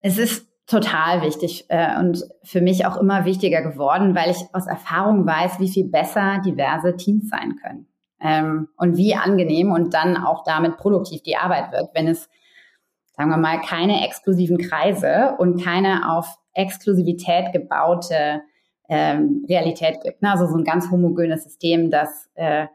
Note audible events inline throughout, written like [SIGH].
Es ist total wichtig äh, und für mich auch immer wichtiger geworden, weil ich aus Erfahrung weiß, wie viel besser diverse Teams sein können ähm, und wie angenehm und dann auch damit produktiv die Arbeit wird, wenn es, sagen wir mal, keine exklusiven Kreise und keine auf Exklusivität gebaute ähm, Realität gibt. Ne? Also so ein ganz homogenes System, das äh,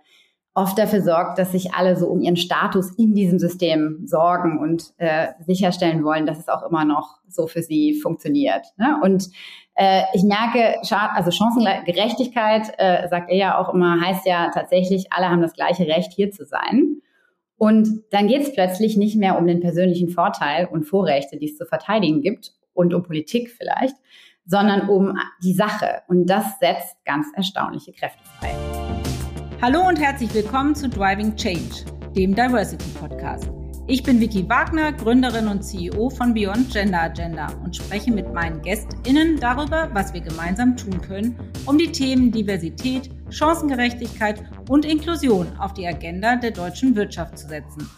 oft dafür sorgt, dass sich alle so um ihren Status in diesem System sorgen und äh, sicherstellen wollen, dass es auch immer noch so für sie funktioniert. Ne? Und äh, ich merke, also Chancengerechtigkeit, äh, sagt er ja auch immer, heißt ja tatsächlich, alle haben das gleiche Recht, hier zu sein. Und dann geht es plötzlich nicht mehr um den persönlichen Vorteil und Vorrechte, die es zu verteidigen gibt und um Politik vielleicht, sondern um die Sache. Und das setzt ganz erstaunliche Kräfte frei. Hallo und herzlich willkommen zu Driving Change, dem Diversity Podcast. Ich bin Vicky Wagner, Gründerin und CEO von Beyond Gender Agenda und spreche mit meinen GästInnen darüber, was wir gemeinsam tun können, um die Themen Diversität, Chancengerechtigkeit und Inklusion auf die Agenda der deutschen Wirtschaft zu setzen.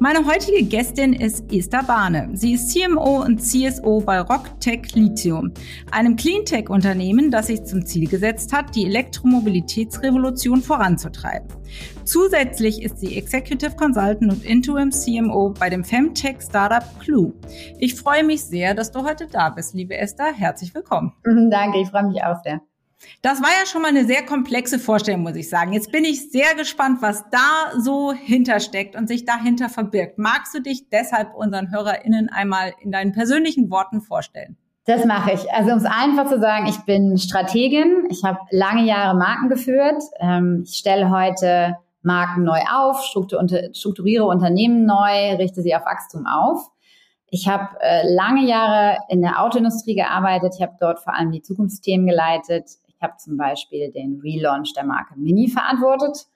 Meine heutige Gästin ist Esther Bahne. Sie ist CMO und CSO bei RockTech Lithium, einem Cleantech-Unternehmen, das sich zum Ziel gesetzt hat, die Elektromobilitätsrevolution voranzutreiben. Zusätzlich ist sie Executive Consultant und Interim CMO bei dem Femtech-Startup Clue. Ich freue mich sehr, dass du heute da bist, liebe Esther. Herzlich willkommen. [LAUGHS] Danke, ich freue mich auch sehr. Das war ja schon mal eine sehr komplexe Vorstellung, muss ich sagen. Jetzt bin ich sehr gespannt, was da so hintersteckt und sich dahinter verbirgt. Magst du dich deshalb unseren HörerInnen einmal in deinen persönlichen Worten vorstellen? Das mache ich. Also um es einfach zu sagen, ich bin Strategin. Ich habe lange Jahre Marken geführt. Ähm, ich stelle heute Marken neu auf, strukturiere Unternehmen neu, richte sie auf Wachstum auf. Ich habe äh, lange Jahre in der Autoindustrie gearbeitet. Ich habe dort vor allem die Zukunftsthemen geleitet habe zum Beispiel den Relaunch der Marke Mini verantwortet,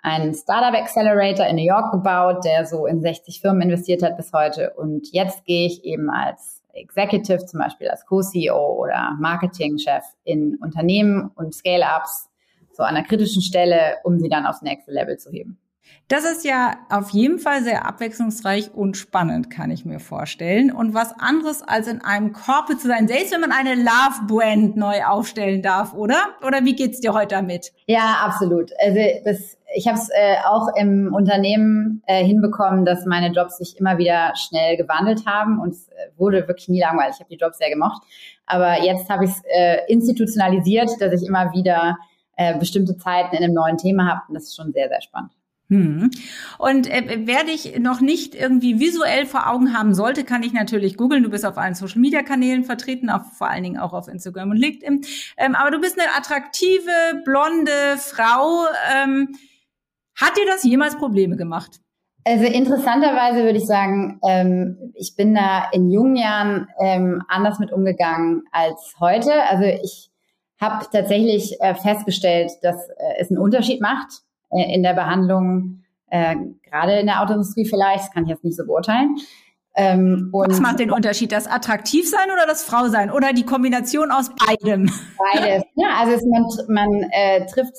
einen Startup Accelerator in New York gebaut, der so in 60 Firmen investiert hat bis heute. Und jetzt gehe ich eben als Executive, zum Beispiel als Co-CEO oder Marketingchef in Unternehmen und Scale-Ups so an einer kritischen Stelle, um sie dann aufs nächste Level zu heben. Das ist ja auf jeden Fall sehr abwechslungsreich und spannend, kann ich mir vorstellen. Und was anderes als in einem Corporate zu sein, selbst wenn man eine Love-Brand neu aufstellen darf, oder? Oder wie geht's dir heute damit? Ja, absolut. Also das, ich habe es äh, auch im Unternehmen äh, hinbekommen, dass meine Jobs sich immer wieder schnell gewandelt haben und es äh, wurde wirklich nie langweilig. Ich habe die Jobs sehr gemocht. Aber jetzt habe ich es äh, institutionalisiert, dass ich immer wieder äh, bestimmte Zeiten in einem neuen Thema habe. Und das ist schon sehr, sehr spannend. Hm. Und äh, wer dich noch nicht irgendwie visuell vor Augen haben sollte, kann ich natürlich googeln. Du bist auf allen Social Media Kanälen vertreten, auf, vor allen Dingen auch auf Instagram und LinkedIn. Ähm, aber du bist eine attraktive, blonde Frau. Ähm, hat dir das jemals Probleme gemacht? Also interessanterweise würde ich sagen, ähm, ich bin da in jungen Jahren ähm, anders mit umgegangen als heute. Also ich habe tatsächlich äh, festgestellt, dass äh, es einen Unterschied macht äh, in der Behandlung, äh, gerade in der Autoindustrie vielleicht, das kann ich jetzt nicht so beurteilen. Ähm, Was macht den Unterschied? Das attraktiv sein oder das Frau sein? Oder die Kombination aus beidem? Beides. [LAUGHS] Ja, also es, man, man äh, trifft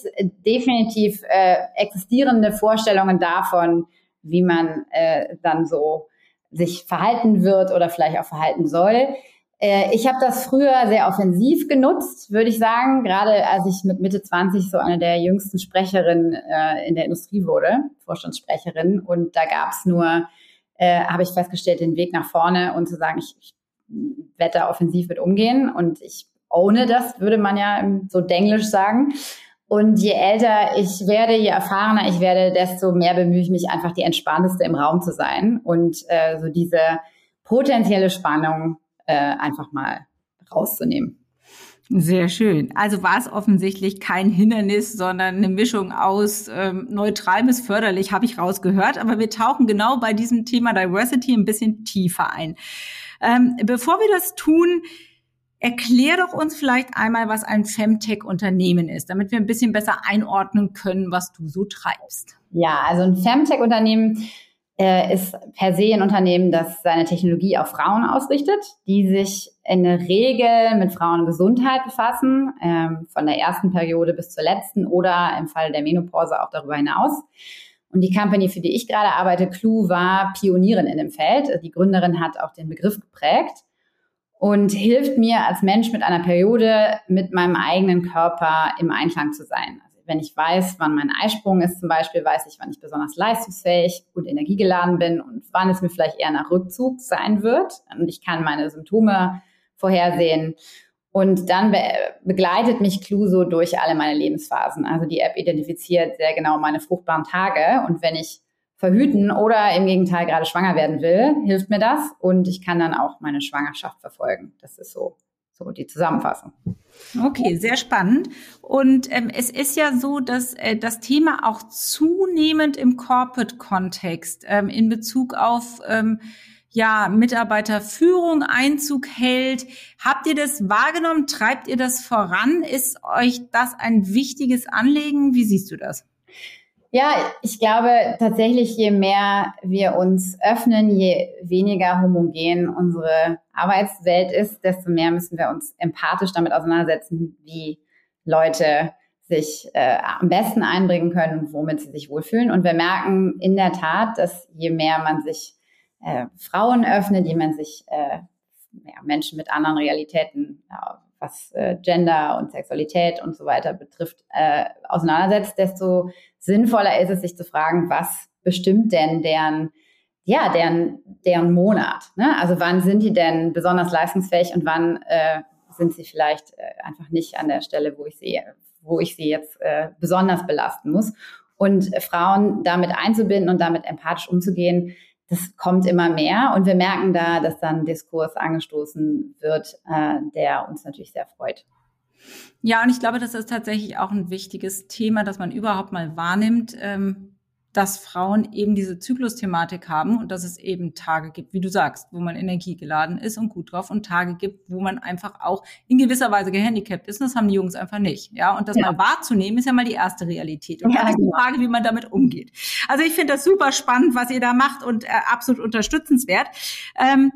definitiv äh, existierende Vorstellungen davon, wie man äh, dann so sich verhalten wird oder vielleicht auch verhalten soll. Äh, ich habe das früher sehr offensiv genutzt, würde ich sagen, gerade als ich mit Mitte 20 so eine der jüngsten Sprecherinnen äh, in der Industrie wurde, Vorstandssprecherin. Und da gab es nur, äh, habe ich festgestellt, den Weg nach vorne und zu sagen, ich, ich werde da offensiv mit umgehen und ich ohne das, würde man ja so denglisch sagen. Und je älter ich werde, je erfahrener ich werde, desto mehr bemühe ich mich einfach, die entspannteste im Raum zu sein und äh, so diese potenzielle Spannung äh, einfach mal rauszunehmen. Sehr schön. Also war es offensichtlich kein Hindernis, sondern eine Mischung aus ähm, neutral bis förderlich, habe ich rausgehört. Aber wir tauchen genau bei diesem Thema Diversity ein bisschen tiefer ein. Ähm, bevor wir das tun, erklär doch uns vielleicht einmal, was ein Femtech-Unternehmen ist, damit wir ein bisschen besser einordnen können, was du so treibst. Ja, also ein Femtech-Unternehmen äh, ist per se ein Unternehmen, das seine Technologie auf Frauen ausrichtet, die sich in der Regel mit Frauengesundheit befassen, ähm, von der ersten Periode bis zur letzten oder im Fall der Menopause auch darüber hinaus. Und die Company, für die ich gerade arbeite, Clue, war Pionierin in dem Feld. Die Gründerin hat auch den Begriff geprägt. und hilft mir als Mensch mit einer Periode mit meinem eigenen Körper im Einklang zu sein. Wenn ich weiß, wann mein Eisprung ist zum Beispiel, weiß ich, wann ich besonders leistungsfähig und energiegeladen bin und wann es mir vielleicht eher nach Rückzug sein wird. Und ich kann meine Symptome vorhersehen. Und dann be begleitet mich Cluso durch alle meine Lebensphasen. Also die App identifiziert sehr genau meine fruchtbaren Tage. Und wenn ich verhüten oder im Gegenteil gerade schwanger werden will, hilft mir das und ich kann dann auch meine Schwangerschaft verfolgen. Das ist so, so die Zusammenfassung. Okay, sehr spannend. Und ähm, es ist ja so, dass äh, das Thema auch zunehmend im Corporate-Kontext ähm, in Bezug auf ähm, ja, Mitarbeiterführung Einzug hält. Habt ihr das wahrgenommen? Treibt ihr das voran? Ist euch das ein wichtiges Anliegen? Wie siehst du das? Ja, ich glaube tatsächlich, je mehr wir uns öffnen, je weniger homogen unsere Arbeitswelt ist, desto mehr müssen wir uns empathisch damit auseinandersetzen, wie Leute sich äh, am besten einbringen können und womit sie sich wohlfühlen. Und wir merken in der Tat, dass je mehr man sich äh, Frauen öffnet, je mehr sich äh, ja, Menschen mit anderen Realitäten was äh, Gender und Sexualität und so weiter betrifft, äh, auseinandersetzt, desto sinnvoller ist es, sich zu fragen, was bestimmt denn deren, ja, deren, deren Monat? Ne? Also wann sind die denn besonders leistungsfähig und wann äh, sind sie vielleicht äh, einfach nicht an der Stelle, wo ich sie, wo ich sie jetzt äh, besonders belasten muss? Und Frauen damit einzubinden und damit empathisch umzugehen, das kommt immer mehr und wir merken da, dass dann Diskurs angestoßen wird, äh, der uns natürlich sehr freut. Ja, und ich glaube, das ist tatsächlich auch ein wichtiges Thema, dass man überhaupt mal wahrnimmt, ähm, dass Frauen eben diese Zyklusthematik haben und dass es eben Tage gibt, wie du sagst, wo man energiegeladen ist und gut drauf und Tage gibt, wo man einfach auch in gewisser Weise gehandicapt ist. Und das haben die Jungs einfach nicht. Ja, und das ja. mal wahrzunehmen, ist ja mal die erste Realität. Und ja, dann ist die genau. Frage, wie man damit umgeht. Also ich finde das super spannend, was ihr da macht und äh, absolut unterstützenswert. Ähm,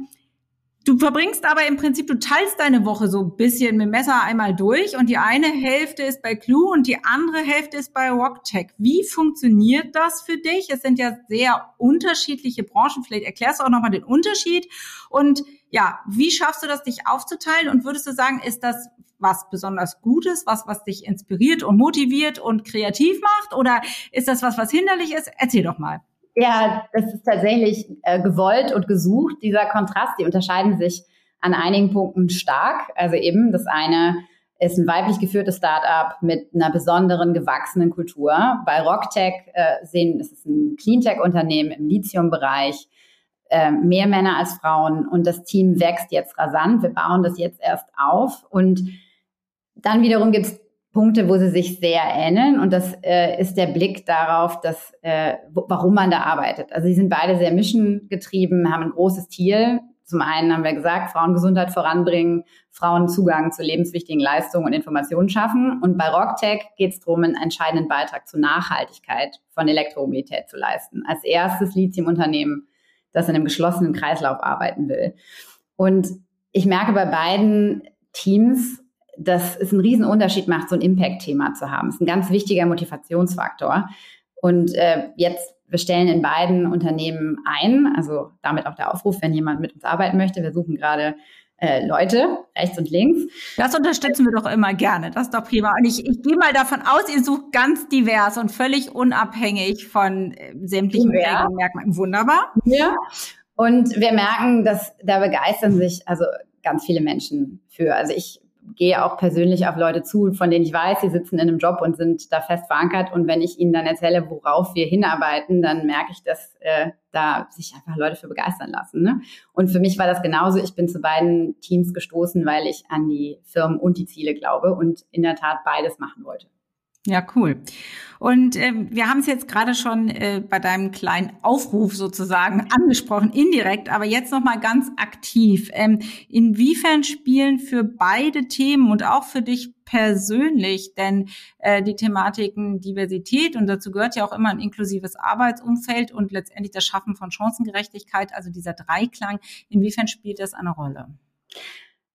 Du verbringst aber im Prinzip, du teilst deine Woche so ein bisschen mit Messer einmal durch und die eine Hälfte ist bei Clue und die andere Hälfte ist bei RockTech. Wie funktioniert das für dich? Es sind ja sehr unterschiedliche Branchen. Vielleicht erklärst du auch nochmal den Unterschied. Und ja, wie schaffst du das, dich aufzuteilen? Und würdest du sagen, ist das was besonders Gutes, was, was dich inspiriert und motiviert und kreativ macht? Oder ist das was, was hinderlich ist? Erzähl doch mal. Ja, das ist tatsächlich äh, gewollt und gesucht. Dieser Kontrast, die unterscheiden sich an einigen Punkten stark. Also eben das eine ist ein weiblich geführtes Startup mit einer besonderen gewachsenen Kultur. Bei Rocktech äh, sehen, es ist ein Cleantech-Unternehmen im Lithium-Bereich, äh, mehr Männer als Frauen und das Team wächst jetzt rasant. Wir bauen das jetzt erst auf und dann wiederum gibt es Punkte, wo sie sich sehr ähneln. Und das äh, ist der Blick darauf, dass, äh, warum man da arbeitet. Also sie sind beide sehr missiongetrieben, haben ein großes Ziel. Zum einen haben wir gesagt, Frauengesundheit voranbringen, Frauen Zugang zu lebenswichtigen Leistungen und Informationen schaffen. Und bei RockTech geht es darum, einen entscheidenden Beitrag zur Nachhaltigkeit von Elektromobilität zu leisten. Als erstes Lithium-Unternehmen, das in einem geschlossenen Kreislauf arbeiten will. Und ich merke bei beiden Teams, dass es einen riesen Unterschied macht, so ein Impact-Thema zu haben. Das ist ein ganz wichtiger Motivationsfaktor. Und äh, jetzt, wir stellen in beiden Unternehmen ein, also damit auch der Aufruf, wenn jemand mit uns arbeiten möchte. Wir suchen gerade äh, Leute, rechts und links. Das unterstützen wir doch immer gerne. Das ist doch prima. Und ich, ich gehe mal davon aus, ihr sucht ganz divers und völlig unabhängig von äh, sämtlichen ja. Merkmalen. Wunderbar. Ja. Und wir merken, dass da begeistern sich also ganz viele Menschen für. Also ich gehe auch persönlich auf Leute zu, von denen ich weiß, sie sitzen in einem Job und sind da fest verankert. Und wenn ich ihnen dann erzähle, worauf wir hinarbeiten, dann merke ich, dass äh, da sich einfach Leute für begeistern lassen. Ne? Und für mich war das genauso. Ich bin zu beiden Teams gestoßen, weil ich an die Firmen und die Ziele glaube und in der Tat beides machen wollte. Ja, cool. Und ähm, wir haben es jetzt gerade schon äh, bei deinem kleinen Aufruf sozusagen angesprochen, indirekt, aber jetzt noch mal ganz aktiv. Ähm, inwiefern spielen für beide Themen und auch für dich persönlich denn äh, die Thematiken Diversität und dazu gehört ja auch immer ein inklusives Arbeitsumfeld und letztendlich das Schaffen von Chancengerechtigkeit, also dieser Dreiklang, inwiefern spielt das eine Rolle?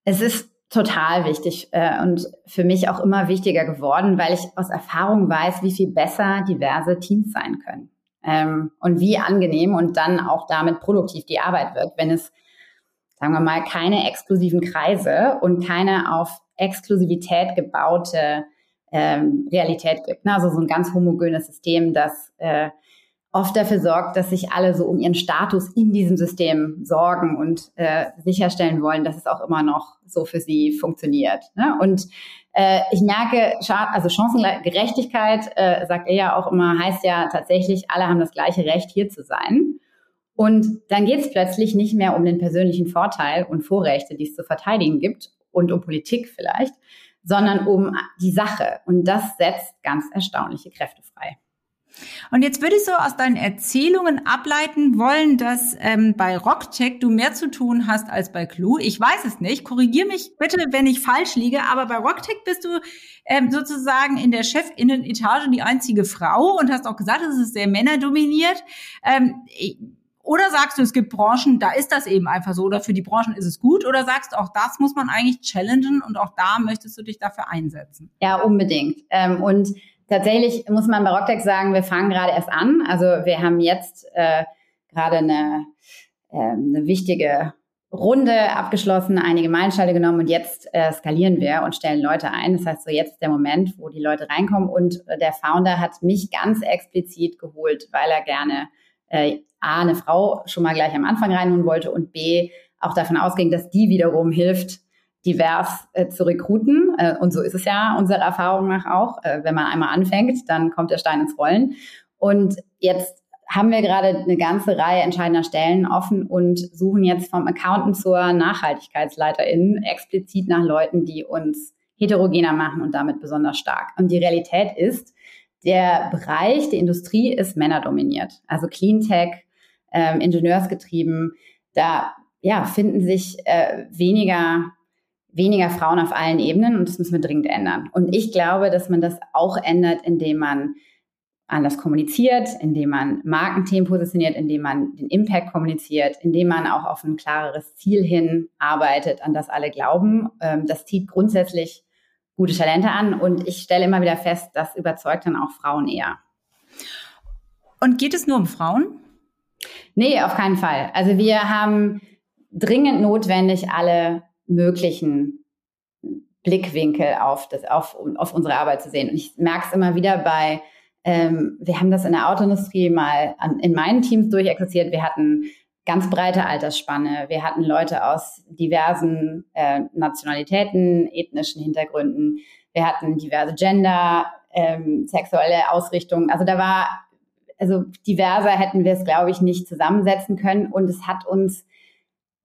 Es ist total wichtig äh, und für mich auch immer wichtiger geworden, weil ich aus Erfahrung weiß, wie viel besser diverse Teams sein können ähm, und wie angenehm und dann auch damit produktiv die Arbeit wird, wenn es sagen wir mal, keine exklusiven Kreise und keine auf Exklusivität gebaute ähm, Realität gibt. Ne? Also so ein ganz homogenes System, das äh, oft dafür sorgt, dass sich alle so um ihren Status in diesem System sorgen und äh, sicherstellen wollen, dass es auch immer noch so für sie funktioniert. Ne? Und äh, ich merke, also Chancengerechtigkeit, äh, sagt er ja auch immer, heißt ja tatsächlich, alle haben das gleiche Recht, hier zu sein. Und dann geht es plötzlich nicht mehr um den persönlichen Vorteil und Vorrechte, die es zu verteidigen gibt und um Politik vielleicht, sondern um die Sache. Und das setzt ganz erstaunliche Kräfte frei. Und jetzt würde ich so aus deinen Erzählungen ableiten wollen, dass ähm, bei Rockcheck du mehr zu tun hast als bei Clue. Ich weiß es nicht. Korrigier mich bitte, wenn ich falsch liege. Aber bei Rockcheck bist du ähm, sozusagen in der Chefinnenetage die einzige Frau und hast auch gesagt, es ist sehr männerdominiert. Ähm, oder sagst du, es gibt Branchen, da ist das eben einfach so, oder für die Branchen ist es gut, oder sagst du, auch das muss man eigentlich challengen und auch da möchtest du dich dafür einsetzen? Ja, unbedingt. Ähm, und tatsächlich muss man bei Rocktex sagen, wir fangen gerade erst an. Also wir haben jetzt äh, gerade eine, äh, eine wichtige Runde abgeschlossen, einige Meilensteine genommen und jetzt äh, skalieren wir und stellen Leute ein. Das heißt, so jetzt ist der Moment, wo die Leute reinkommen und äh, der Founder hat mich ganz explizit geholt, weil er gerne äh, A, eine Frau schon mal gleich am Anfang reinholen wollte und B, auch davon ausging, dass die wiederum hilft, divers äh, zu rekruten. Äh, und so ist es ja unserer Erfahrung nach auch. Äh, wenn man einmal anfängt, dann kommt der Stein ins Rollen. Und jetzt haben wir gerade eine ganze Reihe entscheidender Stellen offen und suchen jetzt vom Accountant zur Nachhaltigkeitsleiterin explizit nach Leuten, die uns heterogener machen und damit besonders stark. Und die Realität ist, der Bereich, die Industrie ist männerdominiert. Also Cleantech, ähm, Ingenieursgetrieben, da ja, finden sich äh, weniger weniger Frauen auf allen Ebenen und das müssen wir dringend ändern. Und ich glaube, dass man das auch ändert, indem man anders kommuniziert, indem man Markenthemen positioniert, indem man den Impact kommuniziert, indem man auch auf ein klareres Ziel hin arbeitet, an das alle glauben. Ähm, das zieht grundsätzlich gute Talente an und ich stelle immer wieder fest, das überzeugt dann auch Frauen eher. Und geht es nur um Frauen? Nee, auf keinen Fall. Also wir haben dringend notwendig, alle möglichen Blickwinkel auf, das, auf, auf unsere Arbeit zu sehen. Und ich merke es immer wieder bei, ähm, wir haben das in der Autoindustrie mal an, in meinen Teams durchexerziert. Wir hatten ganz breite Altersspanne. Wir hatten Leute aus diversen äh, Nationalitäten, ethnischen Hintergründen. Wir hatten diverse Gender, ähm, sexuelle Ausrichtungen. Also da war, also diverser hätten wir es, glaube ich, nicht zusammensetzen können. Und es hat uns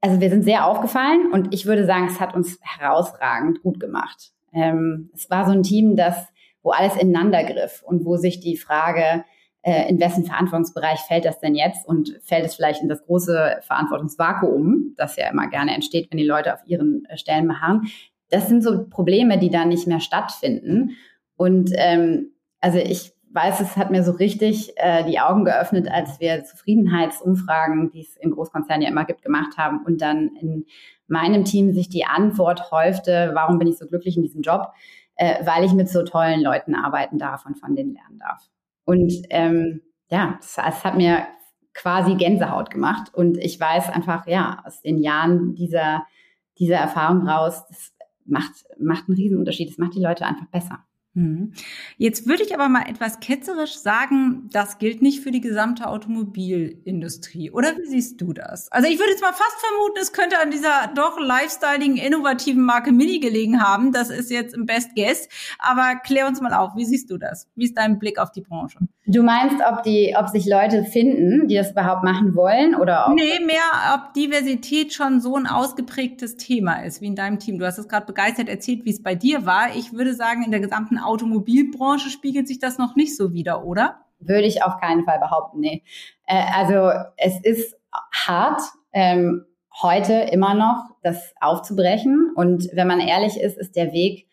also wir sind sehr aufgefallen und ich würde sagen, es hat uns herausragend gut gemacht. Ähm, es war so ein Team, das, wo alles ineinander griff und wo sich die Frage, äh, in wessen Verantwortungsbereich fällt das denn jetzt und fällt es vielleicht in das große Verantwortungsvakuum, das ja immer gerne entsteht, wenn die Leute auf ihren äh, Stellen beharren. Das sind so Probleme, die da nicht mehr stattfinden. Und ähm, also ich weiß, es hat mir so richtig äh, die Augen geöffnet, als wir Zufriedenheitsumfragen, die es in Großkonzernen ja immer gibt, gemacht haben und dann in meinem Team sich die Antwort häufte, warum bin ich so glücklich in diesem Job? Äh, weil ich mit so tollen Leuten arbeiten darf und von denen lernen darf. Und ähm, ja, es, es hat mir quasi Gänsehaut gemacht. Und ich weiß einfach, ja, aus den Jahren dieser, dieser Erfahrung raus, das macht, macht einen Riesenunterschied. Das macht die Leute einfach besser. Mhm. Jetzt würde ich aber mal etwas ketzerisch sagen, das gilt nicht für die gesamte Automobilindustrie. Oder wie siehst du das? Also ich würde jetzt mal fast vermuten, es könnte an dieser doch lifestyling, innovativen Marke Mini gelegen haben. Das ist jetzt im Best Guess. Aber klär uns mal auf, wie siehst du das? Wie ist dein Blick auf die Branche? Du meinst, ob die, ob sich Leute finden, die das überhaupt machen wollen oder ob Nee, mehr, ob Diversität schon so ein ausgeprägtes Thema ist, wie in deinem Team. Du hast es gerade begeistert erzählt, wie es bei dir war. Ich würde sagen, in der gesamten Automobilbranche spiegelt sich das noch nicht so wieder, oder? Würde ich auf keinen Fall behaupten, nee. Äh, also es ist hart, ähm, heute immer noch das aufzubrechen. Und wenn man ehrlich ist, ist der Weg,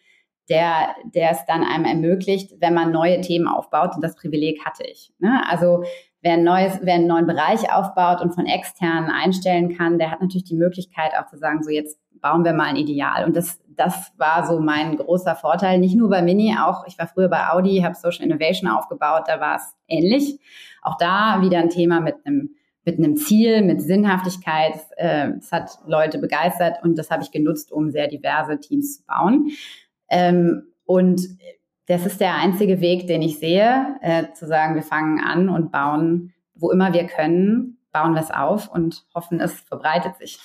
der, der es dann einem ermöglicht, wenn man neue Themen aufbaut. Und das Privileg hatte ich. Ne? Also wer, ein neues, wer einen neuen Bereich aufbaut und von externen einstellen kann, der hat natürlich die Möglichkeit auch zu sagen, so jetzt bauen wir mal ein Ideal. Und das, das war so mein großer Vorteil. Nicht nur bei Mini, auch ich war früher bei Audi, habe Social Innovation aufgebaut, da war es ähnlich. Auch da wieder ein Thema mit einem mit einem Ziel, mit Sinnhaftigkeit. Äh, es hat Leute begeistert und das habe ich genutzt, um sehr diverse Teams zu bauen. Ähm, und das ist der einzige Weg, den ich sehe, äh, zu sagen, wir fangen an und bauen, wo immer wir können, bauen wir es auf und hoffen, es verbreitet sich.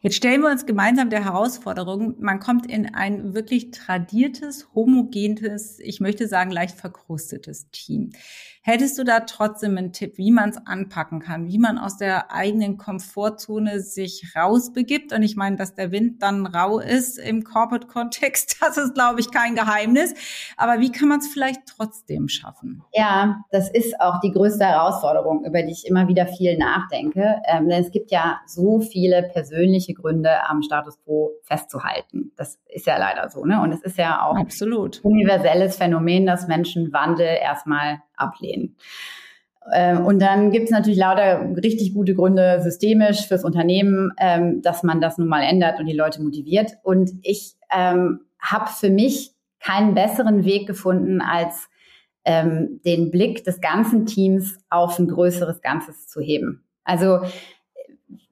Jetzt stellen wir uns gemeinsam der Herausforderung, man kommt in ein wirklich tradiertes, homogenes, ich möchte sagen leicht verkrustetes Team. Hättest du da trotzdem einen Tipp, wie man es anpacken kann, wie man aus der eigenen Komfortzone sich rausbegibt? Und ich meine, dass der Wind dann rau ist im Corporate-Kontext, [LAUGHS] das ist, glaube ich, kein Geheimnis. Aber wie kann man es vielleicht trotzdem schaffen? Ja, das ist auch die größte Herausforderung, über die ich immer wieder viel nachdenke. Ähm, denn es gibt ja so viele persönliche Gründe, am Status quo festzuhalten. Das ist ja leider so. Ne? Und es ist ja auch Absolut. universelles Phänomen, dass Menschen Wandel erstmal ablehnen. Ähm, und dann gibt es natürlich lauter richtig gute Gründe systemisch fürs Unternehmen, ähm, dass man das nun mal ändert und die Leute motiviert. Und ich ähm, habe für mich keinen besseren Weg gefunden, als ähm, den Blick des ganzen Teams auf ein größeres Ganzes zu heben. Also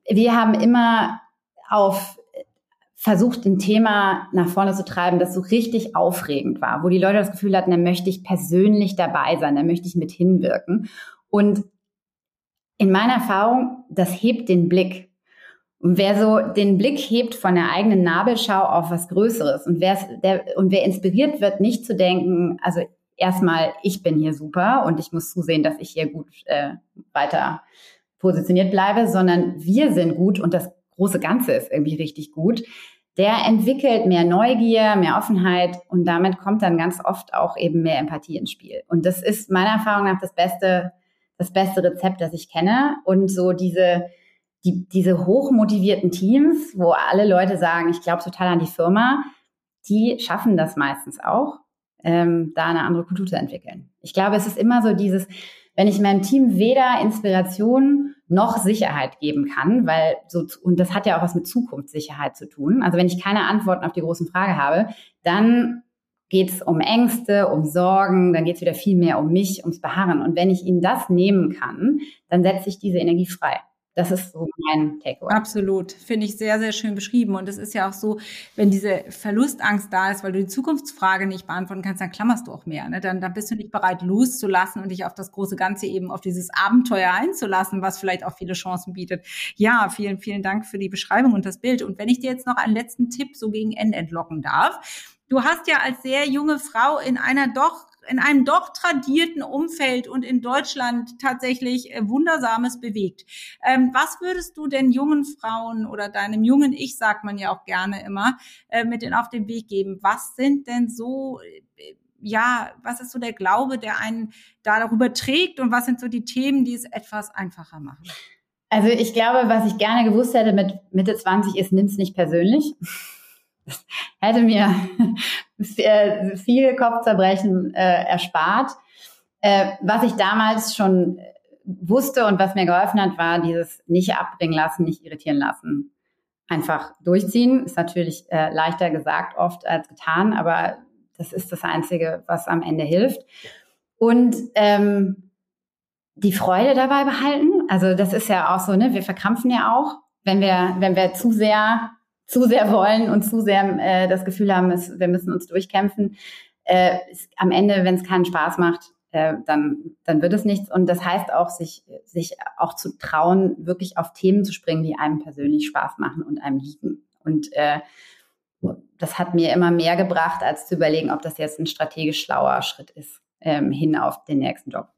wir haben immer auf versucht, ein Thema nach vorne zu treiben, das so richtig aufregend war, wo die Leute das Gefühl hatten, da möchte ich persönlich dabei sein, da möchte ich mit hinwirken. Und in meiner Erfahrung, das hebt den Blick. Und wer so den Blick hebt von der eigenen Nabelschau auf was Größeres und, der, und wer inspiriert wird, nicht zu denken, also erstmal, ich bin hier super und ich muss zusehen, dass ich hier gut äh, weiter positioniert bleibe, sondern wir sind gut und das große Ganze ist irgendwie richtig gut der entwickelt mehr Neugier, mehr Offenheit und damit kommt dann ganz oft auch eben mehr Empathie ins Spiel. Und das ist meiner Erfahrung nach das beste, das beste Rezept, das ich kenne. Und so diese, die, diese hochmotivierten Teams, wo alle Leute sagen, ich glaube total an die Firma, die schaffen das meistens auch, ähm, da eine andere Kultur zu entwickeln. Ich glaube, es ist immer so dieses, wenn ich meinem Team weder Inspiration noch Sicherheit geben kann, weil so, und das hat ja auch was mit Zukunftssicherheit zu tun. Also wenn ich keine Antworten auf die großen Fragen habe, dann geht es um Ängste, um Sorgen, dann geht es wieder viel mehr um mich, ums Beharren. Und wenn ich ihnen das nehmen kann, dann setze ich diese Energie frei. Das ist so mein Takeaway. Absolut. Finde ich sehr, sehr schön beschrieben. Und es ist ja auch so, wenn diese Verlustangst da ist, weil du die Zukunftsfrage nicht beantworten kannst, dann klammerst du auch mehr. Ne? Dann, dann bist du nicht bereit, loszulassen und dich auf das große Ganze eben, auf dieses Abenteuer einzulassen, was vielleicht auch viele Chancen bietet. Ja, vielen, vielen Dank für die Beschreibung und das Bild. Und wenn ich dir jetzt noch einen letzten Tipp so gegen Ende entlocken darf. Du hast ja als sehr junge Frau in einer doch in einem doch tradierten Umfeld und in Deutschland tatsächlich äh, Wundersames bewegt. Ähm, was würdest du denn jungen Frauen oder deinem jungen Ich, sagt man ja auch gerne immer, äh, mit denen auf den Weg geben? Was sind denn so, äh, ja, was ist so der Glaube, der einen da darüber trägt und was sind so die Themen, die es etwas einfacher machen? Also ich glaube, was ich gerne gewusst hätte mit Mitte 20 ist, nimm's nicht persönlich [LAUGHS] hätte mir [LAUGHS] viel Kopfzerbrechen äh, erspart. Äh, was ich damals schon wusste und was mir geholfen hat, war dieses nicht abbringen lassen, nicht irritieren lassen. Einfach durchziehen. Ist natürlich äh, leichter gesagt oft als getan, aber das ist das Einzige, was am Ende hilft. Und ähm, die Freude dabei behalten. Also das ist ja auch so, ne? Wir verkrampfen ja auch, wenn wir, wenn wir zu sehr zu sehr wollen und zu sehr äh, das Gefühl haben, es, wir müssen uns durchkämpfen. Äh, ist, am Ende, wenn es keinen Spaß macht, äh, dann, dann wird es nichts. Und das heißt auch, sich, sich auch zu trauen, wirklich auf Themen zu springen, die einem persönlich Spaß machen und einem liegen. Und äh, das hat mir immer mehr gebracht, als zu überlegen, ob das jetzt ein strategisch schlauer Schritt ist, ähm, hin auf den nächsten Job.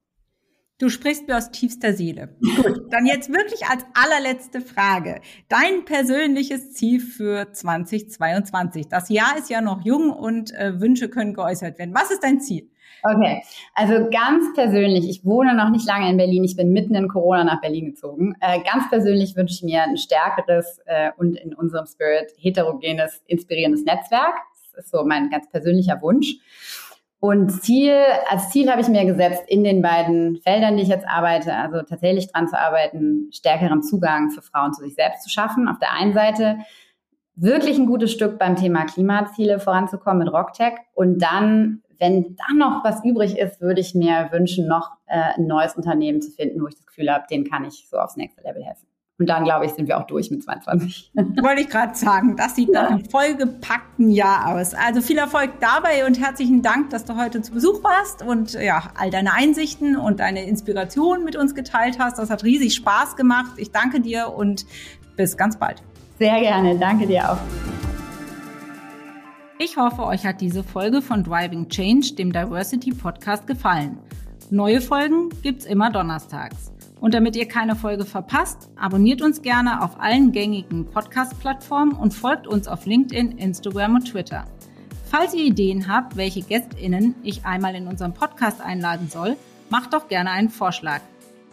Du sprichst mir aus tiefster Seele. Gut, dann jetzt wirklich als allerletzte Frage. Dein persönliches Ziel für 2022. Das Jahr ist ja noch jung und äh, Wünsche können geäußert werden. Was ist dein Ziel? Okay, also ganz persönlich, ich wohne noch nicht lange in Berlin, ich bin mitten in Corona nach Berlin gezogen. Äh, ganz persönlich wünsche ich mir ein stärkeres äh, und in unserem Spirit heterogenes, inspirierendes Netzwerk. Das ist so mein ganz persönlicher Wunsch. Und Ziel, als Ziel habe ich mir gesetzt, in den beiden Feldern, die ich jetzt arbeite, also tatsächlich dran zu arbeiten, stärkeren Zugang für Frauen zu sich selbst zu schaffen. Auf der einen Seite wirklich ein gutes Stück beim Thema Klimaziele voranzukommen mit RockTech und dann wenn dann noch was übrig ist, würde ich mir wünschen, noch äh, ein neues Unternehmen zu finden, wo ich das Gefühl habe, den kann ich so aufs nächste Level helfen. Und dann, glaube ich, sind wir auch durch mit 22. [LAUGHS] Wollte ich gerade sagen, das sieht nach einem vollgepackten Jahr aus. Also viel Erfolg dabei und herzlichen Dank, dass du heute zu Besuch warst und ja, all deine Einsichten und deine Inspiration mit uns geteilt hast. Das hat riesig Spaß gemacht. Ich danke dir und bis ganz bald. Sehr gerne, danke dir auch. Ich hoffe, euch hat diese Folge von Driving Change, dem Diversity Podcast, gefallen. Neue Folgen gibt's immer donnerstags. Und damit ihr keine Folge verpasst, abonniert uns gerne auf allen gängigen Podcast-Plattformen und folgt uns auf LinkedIn, Instagram und Twitter. Falls ihr Ideen habt, welche GästInnen ich einmal in unserem Podcast einladen soll, macht doch gerne einen Vorschlag.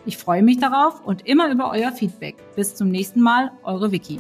Ich freue mich darauf und immer über euer Feedback. Bis zum nächsten Mal, eure Vicky.